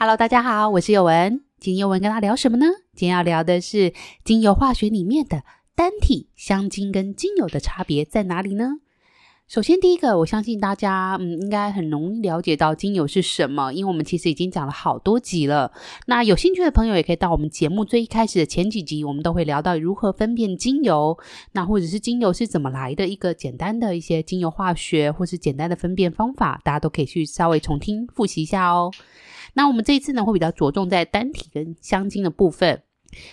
Hello，大家好，我是有文。今天有文跟大家聊什么呢？今天要聊的是精油化学里面的单体香精跟精油的差别在哪里呢？首先，第一个，我相信大家嗯应该很容易了解到精油是什么，因为我们其实已经讲了好多集了。那有兴趣的朋友也可以到我们节目最一开始的前几集，我们都会聊到如何分辨精油，那或者是精油是怎么来的一个简单的一些精油化学或是简单的分辨方法，大家都可以去稍微重听复习一下哦。那我们这一次呢，会比较着重在单体跟香精的部分。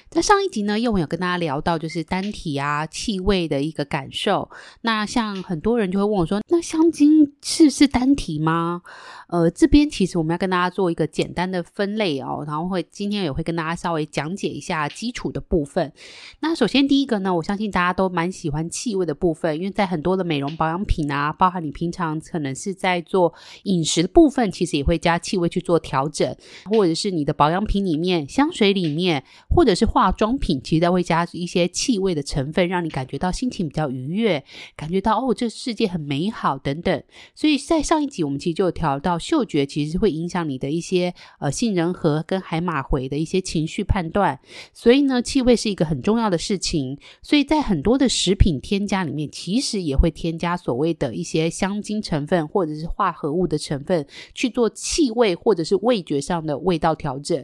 在上一集呢，宥雯有跟大家聊到，就是单体啊气味的一个感受。那像很多人就会问我说，那香精是是单体吗？呃，这边其实我们要跟大家做一个简单的分类哦，然后会今天也会跟大家稍微讲解一下基础的部分。那首先第一个呢，我相信大家都蛮喜欢气味的部分，因为在很多的美容保养品啊，包含你平常可能是在做饮食的部分，其实也会加气味去做调整，或者是你的保养品里面、香水里面，或或者是化妆品，其实都会加一些气味的成分，让你感觉到心情比较愉悦，感觉到哦，这世界很美好等等。所以在上一集我们其实就有调到。嗅觉其实会影响你的一些呃杏仁核跟海马回的一些情绪判断，所以呢，气味是一个很重要的事情。所以在很多的食品添加里面，其实也会添加所谓的一些香精成分或者是化合物的成分去做气味或者是味觉上的味道调整。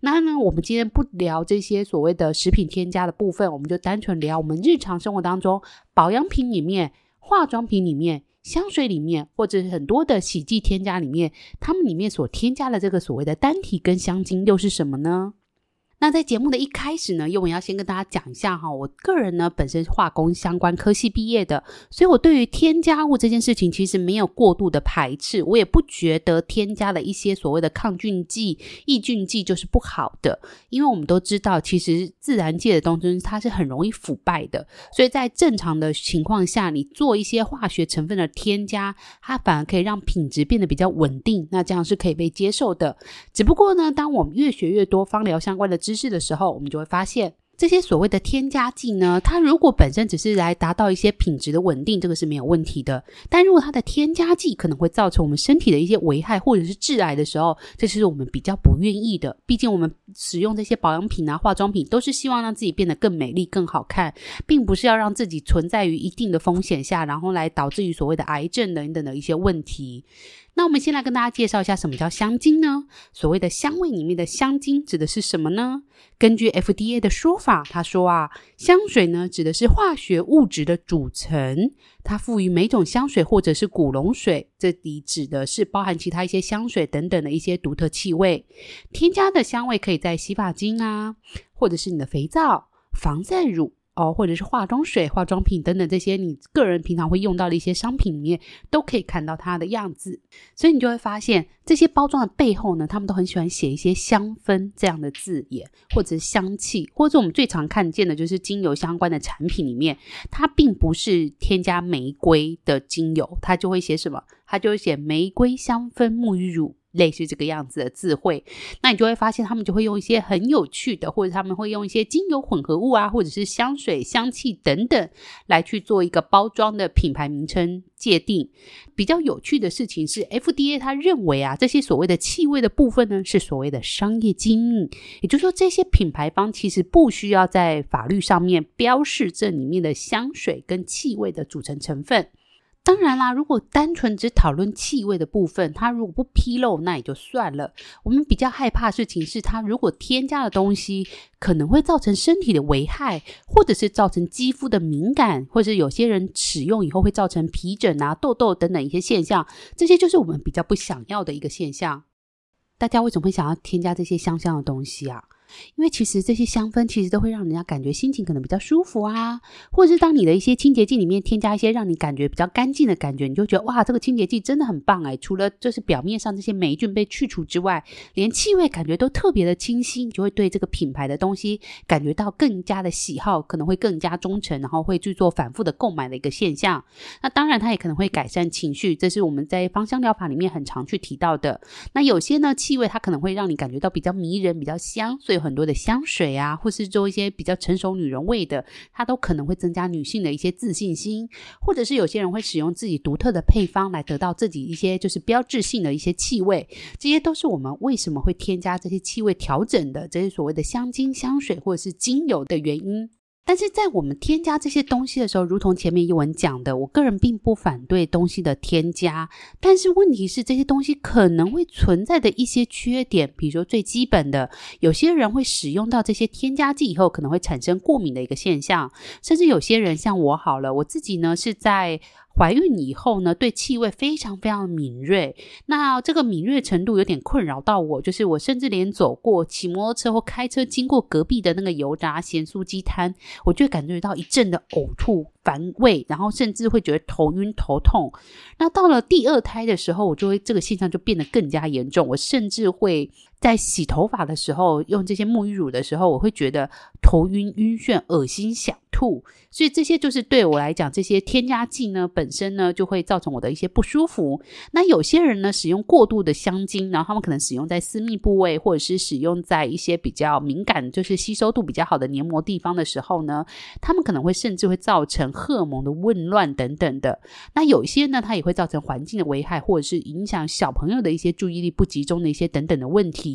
那呢，我们今天不聊这一些所谓的食品添加的部分，我们就单纯聊我们日常生活当中保养品里面、化妆品里面。香水里面，或者很多的洗剂添加里面，它们里面所添加的这个所谓的单体跟香精又是什么呢？那在节目的一开始呢，因为我要先跟大家讲一下哈，我个人呢本身化工相关科系毕业的，所以我对于添加物这件事情其实没有过度的排斥，我也不觉得添加了一些所谓的抗菌剂、抑菌剂就是不好的，因为我们都知道，其实自然界的东西它是很容易腐败的，所以在正常的情况下，你做一些化学成分的添加，它反而可以让品质变得比较稳定，那这样是可以被接受的。只不过呢，当我们越学越多芳疗相关的知知识的时候，我们就会发现这些所谓的添加剂呢，它如果本身只是来达到一些品质的稳定，这个是没有问题的。但如果它的添加剂可能会造成我们身体的一些危害或者是致癌的时候，这是我们比较不愿意的。毕竟我们使用这些保养品啊、化妆品，都是希望让自己变得更美丽、更好看，并不是要让自己存在于一定的风险下，然后来导致于所谓的癌症等等的一些问题。那我们先来跟大家介绍一下什么叫香精呢？所谓的香味里面的香精指的是什么呢？根据 FDA 的说法，他说啊，香水呢指的是化学物质的组成，它赋予每种香水或者是古龙水，这里指的是包含其他一些香水等等的一些独特气味。添加的香味可以在洗发精啊，或者是你的肥皂、防晒乳。哦，或者是化妆水、化妆品等等这些你个人平常会用到的一些商品里面，都可以看到它的样子。所以你就会发现，这些包装的背后呢，他们都很喜欢写一些香氛这样的字眼，或者是香气，或者我们最常看见的就是精油相关的产品里面，它并不是添加玫瑰的精油，它就会写什么？它就会写玫瑰香氛沐浴乳。类似这个样子的字汇，那你就会发现他们就会用一些很有趣的，或者他们会用一些精油混合物啊，或者是香水、香气等等来去做一个包装的品牌名称界定。比较有趣的事情是，FDA 他认为啊，这些所谓的气味的部分呢，是所谓的商业机密，也就是说，这些品牌方其实不需要在法律上面标示这里面的香水跟气味的组成成分。当然啦，如果单纯只讨论气味的部分，它如果不披露，那也就算了。我们比较害怕的事情是，它如果添加的东西可能会造成身体的危害，或者是造成肌肤的敏感，或者是有些人使用以后会造成皮疹啊、痘痘等等一些现象，这些就是我们比较不想要的一个现象。大家为什么会想要添加这些香香的东西啊？因为其实这些香氛其实都会让人家感觉心情可能比较舒服啊，或者是当你的一些清洁剂里面添加一些让你感觉比较干净的感觉，你就觉得哇，这个清洁剂真的很棒哎！除了就是表面上这些霉菌被去除之外，连气味感觉都特别的清新，你就会对这个品牌的东西感觉到更加的喜好，可能会更加忠诚，然后会去做反复的购买的一个现象。那当然，它也可能会改善情绪，这是我们在芳香疗法里面很常去提到的。那有些呢，气味它可能会让你感觉到比较迷人、比较香，所以很多的香水啊，或是做一些比较成熟女人味的，它都可能会增加女性的一些自信心，或者是有些人会使用自己独特的配方来得到自己一些就是标志性的一些气味，这些都是我们为什么会添加这些气味调整的这些所谓的香精、香水或者是精油的原因。但是在我们添加这些东西的时候，如同前面一文讲的，我个人并不反对东西的添加，但是问题是这些东西可能会存在的一些缺点，比如说最基本的，有些人会使用到这些添加剂以后，可能会产生过敏的一个现象，甚至有些人像我好了，我自己呢是在。怀孕以后呢，对气味非常非常敏锐。那这个敏锐程度有点困扰到我，就是我甚至连走过、骑摩托车或开车经过隔壁的那个油炸咸酥鸡摊，我就感觉到一阵的呕吐、反胃，然后甚至会觉得头晕头痛。那到了第二胎的时候，我就会这个现象就变得更加严重。我甚至会在洗头发的时候用这些沐浴乳的时候，我会觉得头晕、晕眩、恶心、想吐。所以这些就是对我来讲，这些添加剂呢本身呢就会造成我的一些不舒服。那有些人呢使用过度的香精，然后他们可能使用在私密部位，或者是使用在一些比较敏感，就是吸收度比较好的黏膜地方的时候呢，他们可能会甚至会造成荷尔蒙的紊乱等等的。那有些呢，它也会造成环境的危害，或者是影响小朋友的一些注意力不集中的一些等等的问题。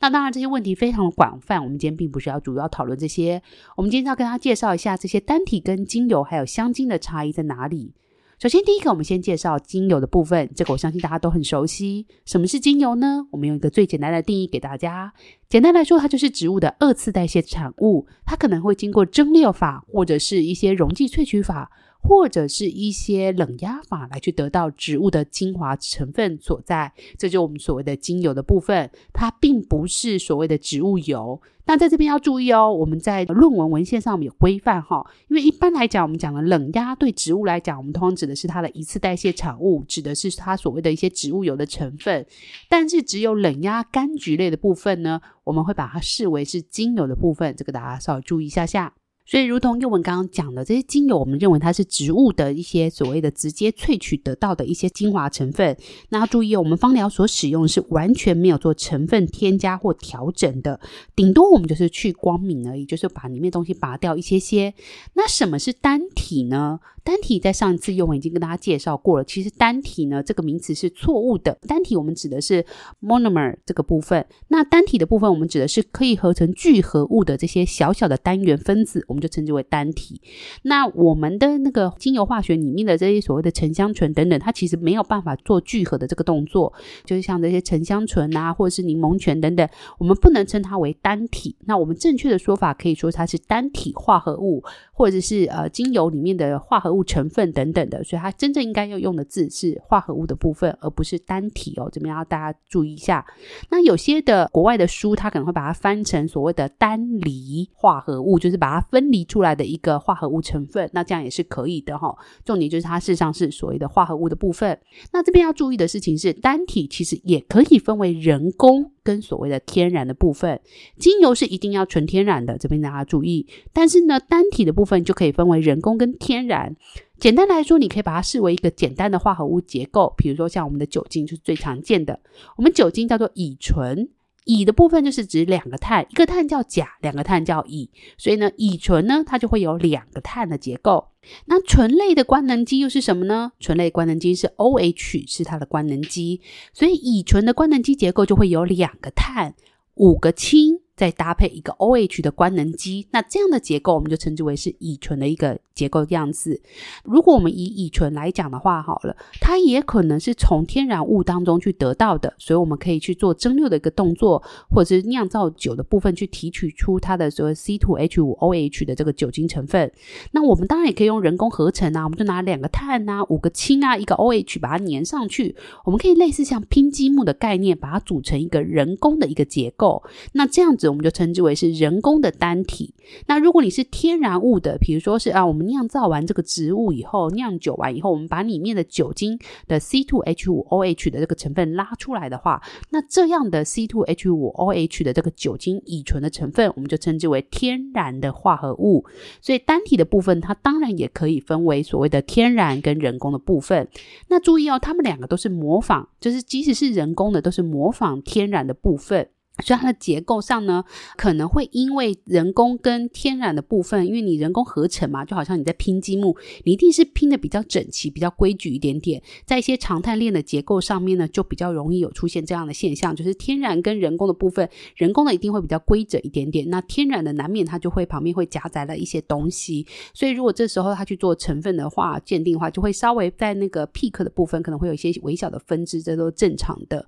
那当然这些问题非常的广泛，我们今天并不是要主要讨论这些，我们今天要跟大家介绍一下这些单。体跟精油还有香精的差异在哪里？首先，第一个，我们先介绍精油的部分。这个我相信大家都很熟悉。什么是精油呢？我们用一个最简单的定义给大家。简单来说，它就是植物的二次代谢产物。它可能会经过蒸馏法，或者是一些溶剂萃取法，或者是一些冷压法来去得到植物的精华成分所在。这就是我们所谓的精油的部分。它并不是所谓的植物油。那在这边要注意哦，我们在论文文献上面有规范哈，因为一般来讲，我们讲的冷压对植物来讲，我们通常指的是它的一次代谢产物，指的是它所谓的一些植物油的成分。但是只有冷压柑橘类的部分呢，我们会把它视为是精油的部分，这个大家稍微注意一下下。所以，如同宥雯刚刚讲的，这些精油，我们认为它是植物的一些所谓的直接萃取得到的一些精华成分。那要注意哦，我们芳疗所使用是完全没有做成分添加或调整的，顶多我们就是去光敏而已，就是把里面东西拔掉一些些。那什么是单体呢？单体在上一次宥雯已经跟大家介绍过了。其实单体呢，这个名词是错误的。单体我们指的是 monomer 这个部分。那单体的部分，我们指的是可以合成聚合物的这些小小的单元分子。我们就称之为单体。那我们的那个精油化学里面的这些所谓的沉香醇等等，它其实没有办法做聚合的这个动作，就是像这些沉香醇啊，或者是柠檬醛等等，我们不能称它为单体。那我们正确的说法可以说它是单体化合物，或者是呃精油里面的化合物成分等等的。所以它真正应该要用的字是化合物的部分，而不是单体哦。这边要大家注意一下。那有些的国外的书，它可能会把它翻成所谓的单离化合物，就是把它分。分离出来的一个化合物成分，那这样也是可以的哈。重点就是它事实上是所谓的化合物的部分。那这边要注意的事情是，单体其实也可以分为人工跟所谓的天然的部分。精油是一定要纯天然的，这边大家注意。但是呢，单体的部分就可以分为人工跟天然。简单来说，你可以把它视为一个简单的化合物结构，比如说像我们的酒精就是最常见的。我们酒精叫做乙醇。乙的部分就是指两个碳，一个碳叫甲，两个碳叫乙，所以呢，乙醇呢，它就会有两个碳的结构。那醇类的官能基又是什么呢？醇类官能基是 OH，是它的官能基，所以乙醇的官能基结构就会有两个碳，五个氢，再搭配一个 OH 的官能基，那这样的结构我们就称之为是乙醇的一个结构样子。如果我们以乙醇来讲的话，好了，它也可能是从天然物当中去得到的，所以我们可以去做蒸馏的一个动作，或者是酿造酒的部分去提取出它的所谓 C2H5OH 的这个酒精成分。那我们当然也可以用人工合成啊，我们就拿两个碳啊、五个氢啊、一个 OH 把它粘上去，我们可以类似像拼积木的概念，把它组成一个人工的一个结构。那这样子我们就称之为是人工的单体。那如果你是天然物的，比如说是啊，我们酿造完这个植物以后，酿酒完以后，我们把里面的酒精的 C2H5OH 的这个成分拉出来的话，那这样的 C2H5OH 的这个酒精乙醇的成分，我们就称之为天然的化合物。所以单体的部分，它当然也可以分为所谓的天然跟人工的部分。那注意哦，它们两个都是模仿，就是即使是人工的，都是模仿天然的部分。所以它的结构上呢，可能会因为人工跟天然的部分，因为你人工合成嘛，就好像你在拼积木，你一定是拼得比较整齐、比较规矩一点点。在一些长碳链的结构上面呢，就比较容易有出现这样的现象，就是天然跟人工的部分，人工的一定会比较规整一点点，那天然的难免它就会旁边会夹杂了一些东西。所以如果这时候它去做成分的话，鉴定的话，就会稍微在那个 peak 的部分可能会有一些微小的分支，这都正常的。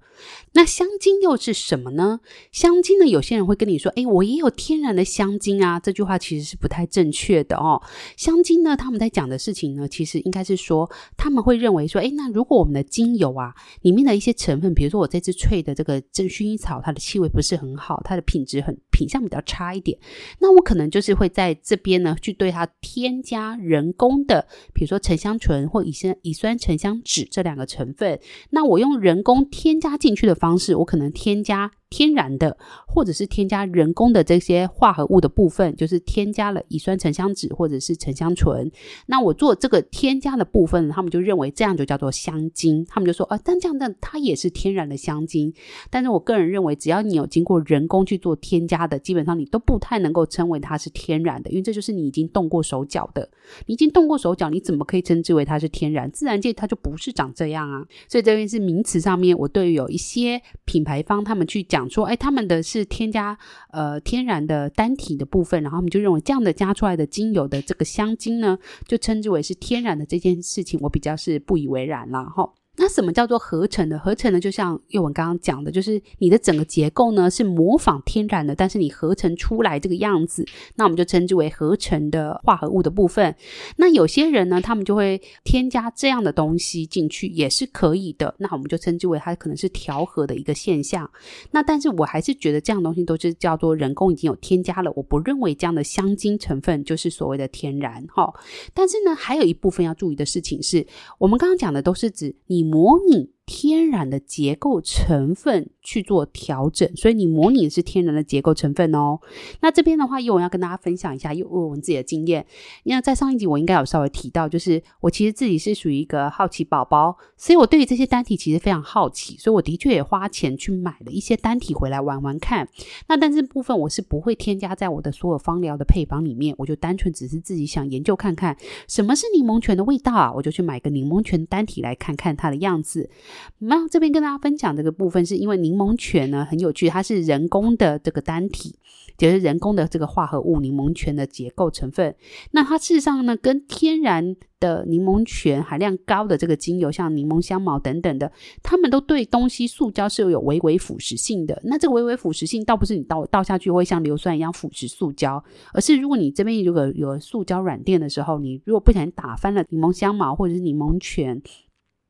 那香精又是什么呢？香精呢？有些人会跟你说：“诶，我也有天然的香精啊。”这句话其实是不太正确的哦。香精呢，他们在讲的事情呢，其实应该是说，他们会认为说：“诶，那如果我们的精油啊，里面的一些成分，比如说我这支萃的这个真薰衣草，它的气味不是很好，它的品质很品相比较差一点，那我可能就是会在这边呢，去对它添加人工的，比如说沉香醇或乙酸乙酸沉香酯这两个成分。那我用人工添加进去的方式，我可能添加。”天然的，或者是添加人工的这些化合物的部分，就是添加了乙酸沉香酯或者是沉香醇。那我做这个添加的部分，他们就认为这样就叫做香精。他们就说，啊，但这样的它也是天然的香精。但是我个人认为，只要你有经过人工去做添加的，基本上你都不太能够称为它是天然的，因为这就是你已经动过手脚的。你已经动过手脚，你怎么可以称之为它是天然？自然界它就不是长这样啊。所以这边是名词上面，我对于有一些品牌方他们去讲。说，哎，他们的是添加呃天然的单体的部分，然后他们就认为这样的加出来的精油的这个香精呢，就称之为是天然的这件事情，我比较是不以为然了哈。那什么叫做合成的？合成的就像宥雯刚刚讲的，就是你的整个结构呢是模仿天然的，但是你合成出来这个样子，那我们就称之为合成的化合物的部分。那有些人呢，他们就会添加这样的东西进去，也是可以的。那我们就称之为它可能是调和的一个现象。那但是我还是觉得这样东西都是叫做人工已经有添加了，我不认为这样的香精成分就是所谓的天然哈。但是呢，还有一部分要注意的事情是，我们刚刚讲的都是指你。模拟。天然的结构成分去做调整，所以你模拟的是天然的结构成分哦。那这边的话，宥雯要跟大家分享一下宥雯自己的经验。因为在上一集我应该有稍微提到，就是我其实自己是属于一个好奇宝宝，所以我对于这些单体其实非常好奇，所以我的确也花钱去买了一些单体回来玩玩看。那但是部分我是不会添加在我的所有芳疗的配方里面，我就单纯只是自己想研究看看什么是柠檬泉的味道啊，我就去买个柠檬泉单体来看看它的样子。那这边跟大家分享这个部分，是因为柠檬泉呢很有趣，它是人工的这个单体，就是人工的这个化合物柠檬泉的结构成分。那它事实上呢，跟天然的柠檬泉含量高的这个精油，像柠檬香茅等等的，它们都对东西塑胶是有微微腐蚀性的。那这个微微腐蚀性倒不是你倒倒下去会像硫酸一样腐蚀塑胶，而是如果你这边如果有塑胶软垫的时候，你如果不小心打翻了柠檬香茅或者是柠檬泉。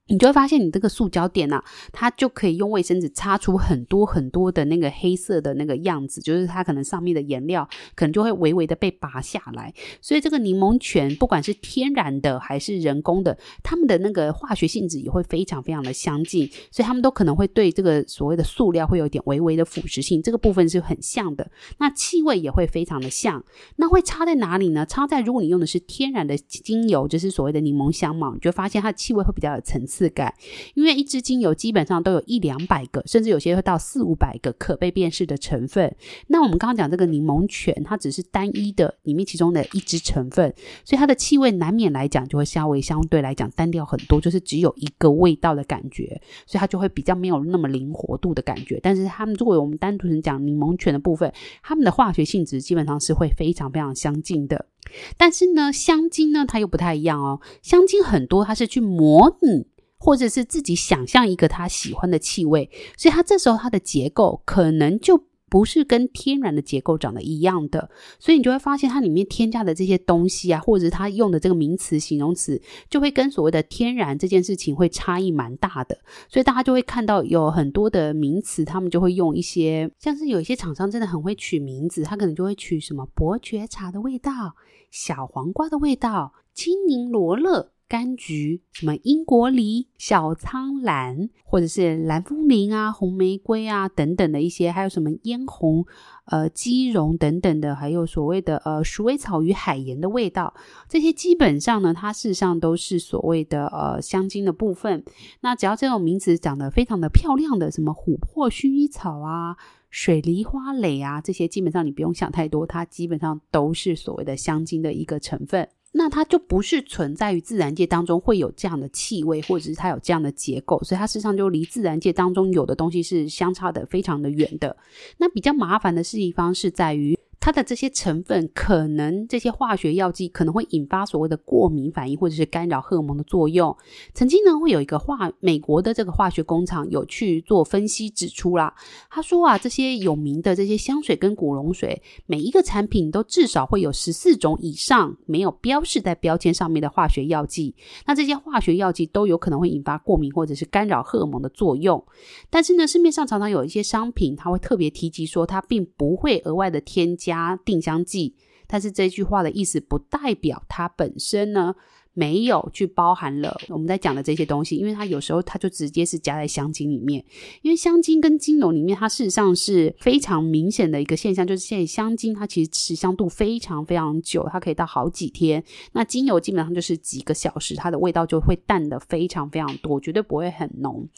你就会发现，你这个塑胶垫啊，它就可以用卫生纸擦出很多很多的那个黑色的那个样子，就是它可能上面的颜料可能就会微微的被拔下来。所以这个柠檬泉，不管是天然的还是人工的，它们的那个化学性质也会非常非常的相近，所以它们都可能会对这个所谓的塑料会有点微微的腐蚀性，这个部分是很像的。那气味也会非常的像。那会差在哪里呢？差在如果你用的是天然的精油，就是所谓的柠檬香嘛，你就发现它的气味会比较有层次。次感，因为一支精油基本上都有一两百个，甚至有些会到四五百个可被辨识的成分。那我们刚刚讲这个柠檬泉，它只是单一的里面其中的一支成分，所以它的气味难免来讲就会稍微相对来讲单调很多，就是只有一个味道的感觉，所以它就会比较没有那么灵活度的感觉。但是它们作为我们单独讲柠檬泉的部分，它们的化学性质基本上是会非常非常相近的。但是呢，香精呢，它又不太一样哦。香精很多，它是去模拟，或者是自己想象一个他喜欢的气味，所以它这时候它的结构可能就。不是跟天然的结构长得一样的，所以你就会发现它里面添加的这些东西啊，或者是它用的这个名词、形容词，就会跟所谓的天然这件事情会差异蛮大的。所以大家就会看到有很多的名词，他们就会用一些，像是有一些厂商真的很会取名字，他可能就会取什么伯爵茶的味道、小黄瓜的味道、青柠罗勒。柑橘、什么英国梨、小苍兰，或者是蓝风铃啊、红玫瑰啊等等的一些，还有什么嫣红、呃鸡茸等等的，还有所谓的呃鼠尾草与海盐的味道，这些基本上呢，它事实上都是所谓的呃香精的部分。那只要这种名字长得非常的漂亮的，什么琥珀薰衣草啊、水梨花蕾啊，这些基本上你不用想太多，它基本上都是所谓的香精的一个成分。那它就不是存在于自然界当中会有这样的气味，或者是它有这样的结构，所以它事实上就离自然界当中有的东西是相差的非常的远的。那比较麻烦的事情方是在于。它的这些成分，可能这些化学药剂可能会引发所谓的过敏反应，或者是干扰荷尔蒙的作用。曾经呢，会有一个化美国的这个化学工厂有去做分析，指出啦，他说啊，这些有名的这些香水跟古龙水，每一个产品都至少会有十四种以上没有标示在标签上面的化学药剂。那这些化学药剂都有可能会引发过敏或者是干扰荷尔蒙的作用。但是呢，市面上常常有一些商品，它会特别提及说，它并不会额外的添加。加定香剂，但是这句话的意思不代表它本身呢，没有去包含了我们在讲的这些东西，因为它有时候它就直接是加在香精里面。因为香精跟精油里面，它事实上是非常明显的一个现象，就是现在香精它其实持香度非常非常久，它可以到好几天。那精油基本上就是几个小时，它的味道就会淡得非常非常多，绝对不会很浓。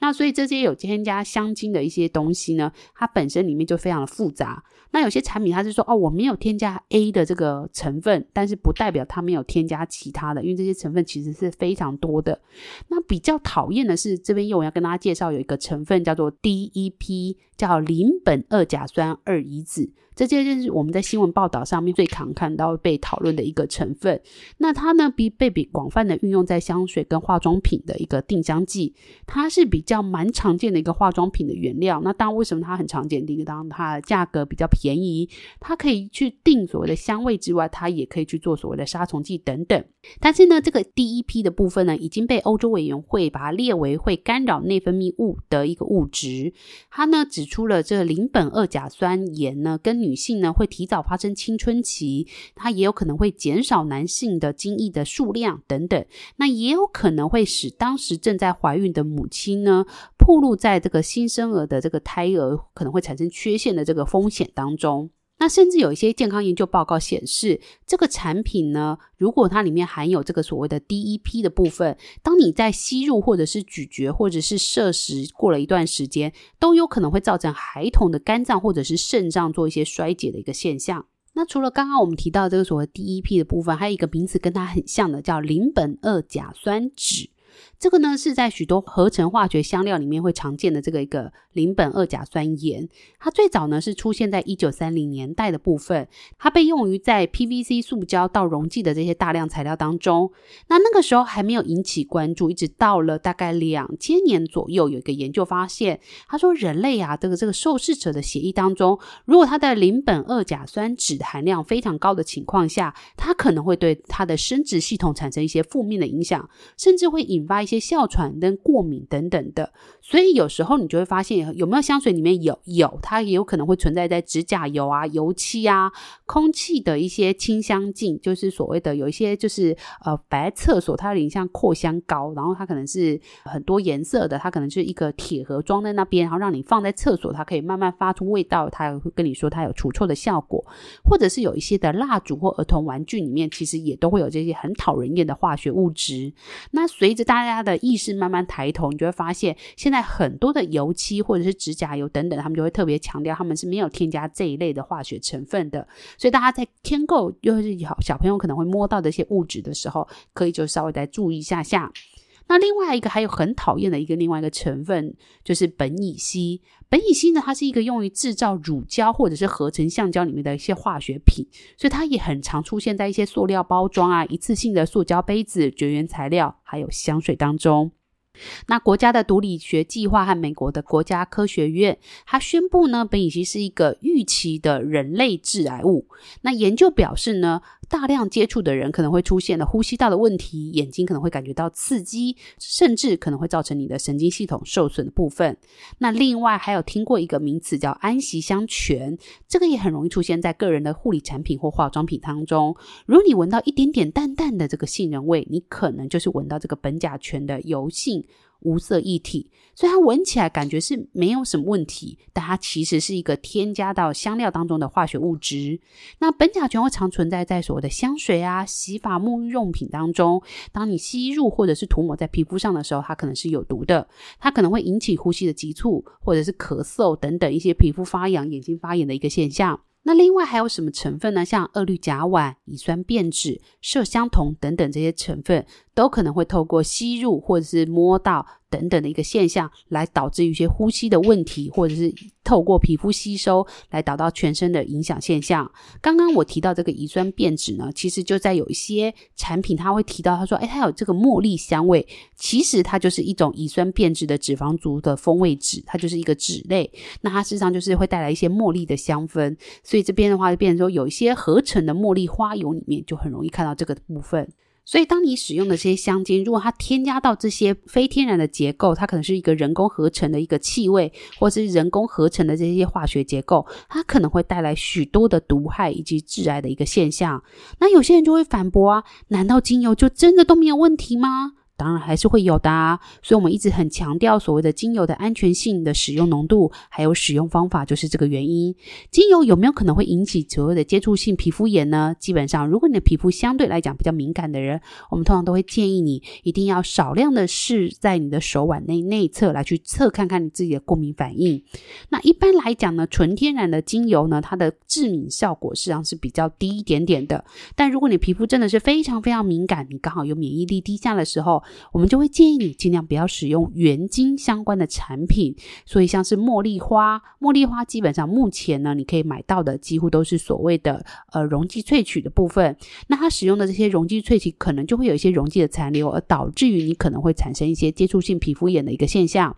那所以这些有添加香精的一些东西呢，它本身里面就非常的复杂。那有些产品它是说哦，我没有添加 A 的这个成分，但是不代表它没有添加其他的。因为这些成分其实是非常多的。那比较讨厌的是，这边又我要跟大家介绍有一个成分叫做 DEP，叫邻苯二甲酸二乙酯。这些就是我们在新闻报道上面最常看到被讨论的一个成分。那它呢，比被比广泛的运用在香水跟化妆品的一个定香剂，它是比较蛮常见的一个化妆品的原料。那当然，为什么它很常见？第一个，当它价格比较便宜，它可以去定所谓的香味之外，它也可以去做所谓的杀虫剂等等。但是呢，这个第一批的部分呢，已经被欧洲委员会把它列为会干扰内分泌物的一个物质。它呢指出了这个邻苯二甲酸盐呢跟女性呢会提早发生青春期，她也有可能会减少男性的精液的数量等等，那也有可能会使当时正在怀孕的母亲呢，暴露在这个新生儿的这个胎儿可能会产生缺陷的这个风险当中。那甚至有一些健康研究报告显示，这个产品呢，如果它里面含有这个所谓的 DEP 的部分，当你在吸入或者是咀嚼或者是摄食过了一段时间，都有可能会造成孩童的肝脏或者是肾脏做一些衰竭的一个现象。那除了刚刚我们提到这个所谓 DEP 的部分，还有一个名词跟它很像的，叫邻苯二甲酸酯。这个呢，是在许多合成化学香料里面会常见的这个一个邻苯二甲酸盐，它最早呢是出现在一九三零年代的部分，它被用于在 PVC 塑胶到溶剂的这些大量材料当中。那那个时候还没有引起关注，一直到了大概两千年左右，有一个研究发现，他说人类啊，这个这个受试者的血液当中，如果它的邻苯二甲酸酯含量非常高的情况下，它可能会对它的生殖系统产生一些负面的影响，甚至会引发。一些哮喘跟过敏等等的，所以有时候你就会发现有没有香水里面有有，它也有可能会存在在指甲油啊、油漆啊、空气的一些清香剂，就是所谓的有一些就是呃白厕所，它有点像扩香膏，然后它可能是很多颜色的，它可能是一个铁盒装在那边，然后让你放在厕所，它可以慢慢发出味道，它会跟你说它有除臭的效果，或者是有一些的蜡烛或儿童玩具里面，其实也都会有这些很讨人厌的化学物质。那随着大家。他的意识慢慢抬头，你就会发现，现在很多的油漆或者是指甲油等等，他们就会特别强调他们是没有添加这一类的化学成分的。所以大家在添购，又是小小朋友可能会摸到的一些物质的时候，可以就稍微再注意一下下。那另外一个还有很讨厌的一个另外一个成分就是苯乙烯。苯乙烯呢，它是一个用于制造乳胶或者是合成橡胶里面的一些化学品，所以它也很常出现在一些塑料包装啊、一次性的塑胶杯子、绝缘材料还有香水当中。那国家的毒理学计划和美国的国家科学院，它宣布呢，苯乙烯是一个预期的人类致癌物。那研究表示呢，大量接触的人可能会出现了呼吸道的问题，眼睛可能会感觉到刺激，甚至可能会造成你的神经系统受损的部分。那另外还有听过一个名词叫安息香醛，这个也很容易出现在个人的护理产品或化妆品当中。如果你闻到一点点淡淡的这个杏仁味，你可能就是闻到这个苯甲醛的油性。无色液体，所以它闻起来感觉是没有什么问题，但它其实是一个添加到香料当中的化学物质。那苯甲醛会常存在在所谓的香水啊、洗发沐浴用品当中。当你吸入或者是涂抹在皮肤上的时候，它可能是有毒的，它可能会引起呼吸的急促，或者是咳嗽等等一些皮肤发痒、眼睛发炎的一个现象。那另外还有什么成分呢？像二氯甲烷、乙酸变质、麝香酮等等这些成分，都可能会透过吸入或者是摸到。等等的一个现象，来导致一些呼吸的问题，或者是透过皮肤吸收来导到全身的影响现象。刚刚我提到这个乙酸变质呢，其实就在有一些产品，它会提到，他说，哎，它有这个茉莉香味，其实它就是一种乙酸变质的脂肪族的风味酯，它就是一个酯类。那它事实上就是会带来一些茉莉的香氛，所以这边的话就变成说，有一些合成的茉莉花油里面就很容易看到这个部分。所以，当你使用的这些香精，如果它添加到这些非天然的结构，它可能是一个人工合成的一个气味，或是人工合成的这些化学结构，它可能会带来许多的毒害以及致癌的一个现象。那有些人就会反驳啊，难道精油就真的都没有问题吗？当然还是会有的啊，所以我们一直很强调所谓的精油的安全性的使用浓度，还有使用方法，就是这个原因。精油有没有可能会引起所谓的接触性皮肤炎呢？基本上，如果你的皮肤相对来讲比较敏感的人，我们通常都会建议你一定要少量的试在你的手腕内内侧来去测看看你自己的过敏反应。那一般来讲呢，纯天然的精油呢，它的致敏效果实际上是比较低一点点的。但如果你皮肤真的是非常非常敏感，你刚好有免疫力低下的时候，我们就会建议你尽量不要使用原精相关的产品，所以像是茉莉花，茉莉花基本上目前呢，你可以买到的几乎都是所谓的呃溶剂萃取的部分。那它使用的这些溶剂萃取，可能就会有一些溶剂的残留，而导致于你可能会产生一些接触性皮肤炎的一个现象。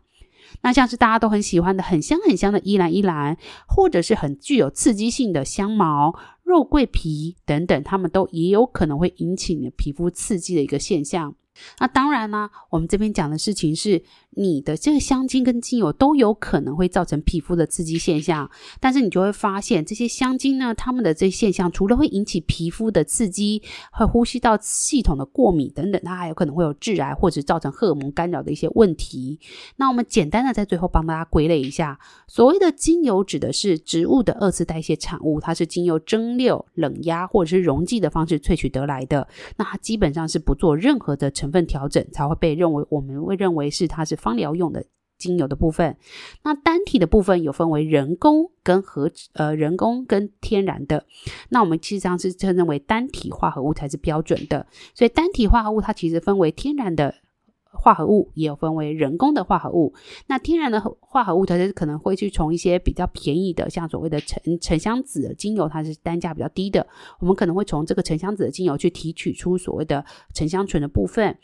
那像是大家都很喜欢的很香很香的依兰依兰，或者是很具有刺激性的香茅、肉桂皮等等，它们都也有可能会引起你的皮肤刺激的一个现象。那当然呢，我们这边讲的事情是，你的这个香精跟精油都有可能会造成皮肤的刺激现象，但是你就会发现这些香精呢，它们的这现象除了会引起皮肤的刺激和呼吸道系统的过敏等等，它还有可能会有致癌或者造成荷尔蒙干扰的一些问题。那我们简单的在最后帮大家归类一下，所谓的精油指的是植物的二次代谢产物，它是经由蒸馏、冷压或者是溶剂的方式萃取得来的，那它基本上是不做任何的成分调整才会被认为，我们会认为是它是芳疗用的精油的部分，那单体的部分有分为人工跟合呃人工跟天然的。那我们其实上是称认为单体化合物才是标准的。所以单体化合物它其实分为天然的化合物，也有分为人工的化合物。那天然的化合物它是可能会去从一些比较便宜的，像所谓的沉沉香子的精油，它是单价比较低的。我们可能会从这个沉香子的精油去提取出所谓的沉香醇的部分。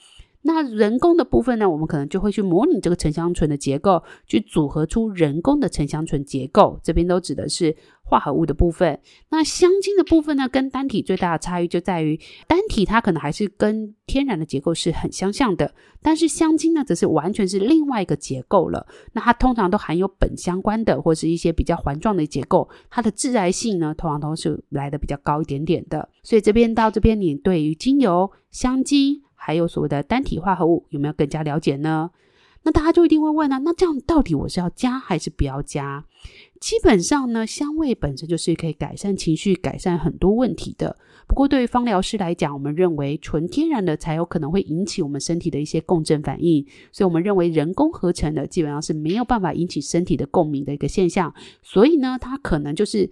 那人工的部分呢，我们可能就会去模拟这个沉香醇的结构，去组合出人工的沉香醇结构。这边都指的是化合物的部分。那香精的部分呢，跟单体最大的差异就在于，单体它可能还是跟天然的结构是很相像的，但是香精呢，则是完全是另外一个结构了。那它通常都含有苯相关的，或是一些比较环状的结构，它的致癌性呢，通常都是来的比较高一点点的。所以这边到这边，你对于精油、香精。还有所谓的单体化合物有没有更加了解呢？那大家就一定会问啊，那这样到底我是要加还是不要加？基本上呢，香味本身就是可以改善情绪、改善很多问题的。不过对于芳疗师来讲，我们认为纯天然的才有可能会引起我们身体的一些共振反应，所以我们认为人工合成的基本上是没有办法引起身体的共鸣的一个现象。所以呢，它可能就是。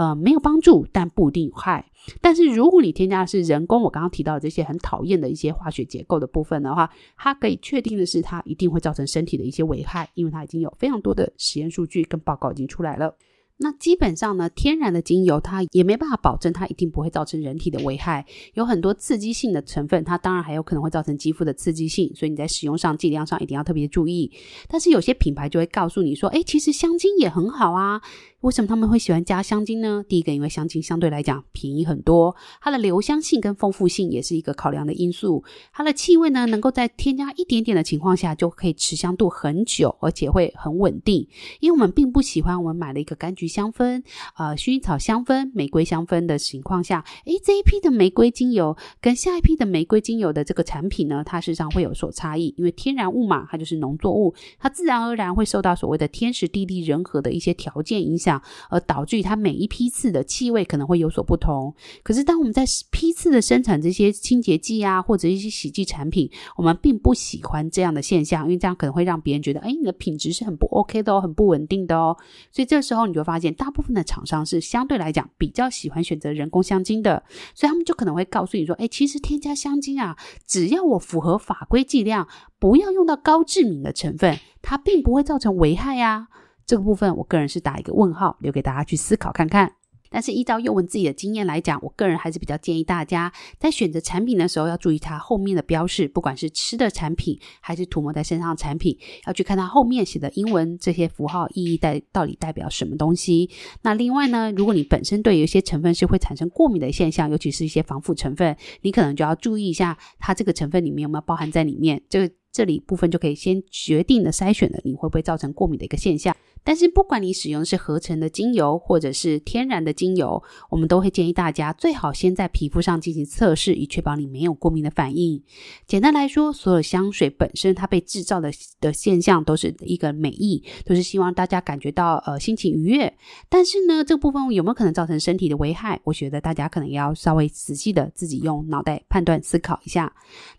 呃没有帮助，但不一定有害。但是如果你添加的是人工，我刚刚提到的这些很讨厌的一些化学结构的部分的话，它可以确定的是，它一定会造成身体的一些危害，因为它已经有非常多的实验数据跟报告已经出来了。那基本上呢，天然的精油它也没办法保证它一定不会造成人体的危害，有很多刺激性的成分，它当然还有可能会造成肌肤的刺激性，所以你在使用上剂量上一定要特别注意。但是有些品牌就会告诉你说，诶，其实香精也很好啊。为什么他们会喜欢加香精呢？第一个，因为香精相对来讲便宜很多，它的留香性跟丰富性也是一个考量的因素。它的气味呢，能够在添加一点点的情况下就可以持香度很久，而且会很稳定。因为我们并不喜欢我们买了一个柑橘香氛、呃薰衣草香氛、玫瑰香氛的情况下，诶，这一批的玫瑰精油跟下一批的玫瑰精油的这个产品呢，它事实上会有所差异。因为天然物嘛，它就是农作物，它自然而然会受到所谓的天时地利人和的一些条件影响。而导致于它每一批次的气味可能会有所不同。可是当我们在批次的生产这些清洁剂啊，或者一些洗剂产品，我们并不喜欢这样的现象，因为这样可能会让别人觉得，哎，你的品质是很不 OK 的哦，很不稳定的哦。所以这时候你就发，大部分的厂商是相对来讲比较喜欢选择人工香精的，所以他们就可能会告诉你说，哎，其实添加香精啊，只要我符合法规剂量，不要用到高致敏的成分，它并不会造成危害呀。这个部分，我个人是打一个问号，留给大家去思考看看。但是依照宥雯自己的经验来讲，我个人还是比较建议大家在选择产品的时候要注意它后面的标示，不管是吃的产品还是涂抹在身上的产品，要去看它后面写的英文这些符号意义代到底代表什么东西。那另外呢，如果你本身对有些成分是会产生过敏的现象，尤其是一些防腐成分，你可能就要注意一下它这个成分里面有没有包含在里面。这个这里部分就可以先决定的筛选了，你会不会造成过敏的一个现象。但是不管你使用是合成的精油或者是天然的精油，我们都会建议大家最好先在皮肤上进行测试，以确保你没有过敏的反应。简单来说，所有香水本身它被制造的的现象都是一个美意，都是希望大家感觉到呃心情愉悦。但是呢，这个部分有没有可能造成身体的危害？我觉得大家可能要稍微仔细的自己用脑袋判断思考一下。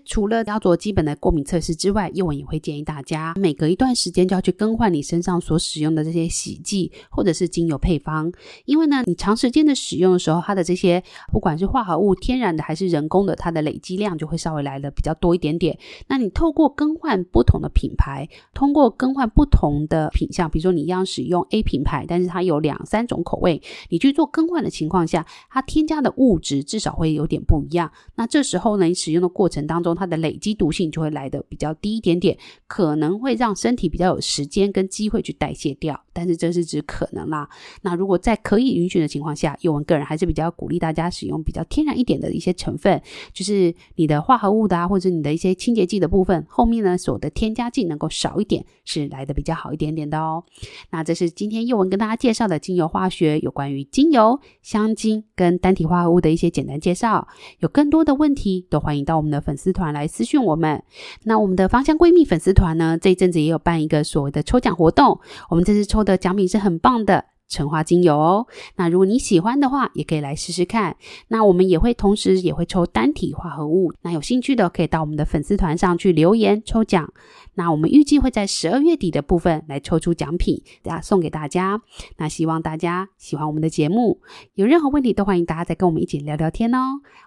除了要做基本的过敏测试之外，宥雯也会建议大家每隔一段时间就要去更换你身上所使用的这些洗剂或者是精油配方，因为呢，你长时间的使用的时候，它的这些不管是化合物、天然的还是人工的，它的累积量就会稍微来的比较多一点点。那你透过更换不同的品牌，通过更换不同的品项，比如说你一样使用 A 品牌，但是它有两三种口味，你去做更换的情况下，它添加的物质至少会有点不一样。那这时候呢，你使用的过程当中，它的累积毒性就会来的比较低一点点，可能会让身体比较有时间跟机会去代谢掉。但是这是指可能啦。那如果在可以允许的情况下，佑文个人还是比较鼓励大家使用比较天然一点的一些成分，就是你的化合物的啊，或者你的一些清洁剂的部分，后面呢所的添加剂能够少一点，是来的比较好一点点的哦。那这是今天佑文跟大家介绍的精油化学，有关于精油、香精跟单体化合物的一些简单介绍。有更多的问题，都欢迎到我们的粉丝团来私讯我们。那我们的的芳香闺蜜粉丝团呢，这一阵子也有办一个所谓的抽奖活动，我们这次抽。的奖品是很棒的橙花精油哦，那如果你喜欢的话，也可以来试试看。那我们也会同时也会抽单体化合物，那有兴趣的可以到我们的粉丝团上去留言抽奖。那我们预计会在十二月底的部分来抽出奖品，大家送给大家。那希望大家喜欢我们的节目，有任何问题都欢迎大家再跟我们一起聊聊天哦。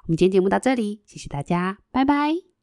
我们今天节目到这里，谢谢大家，拜拜。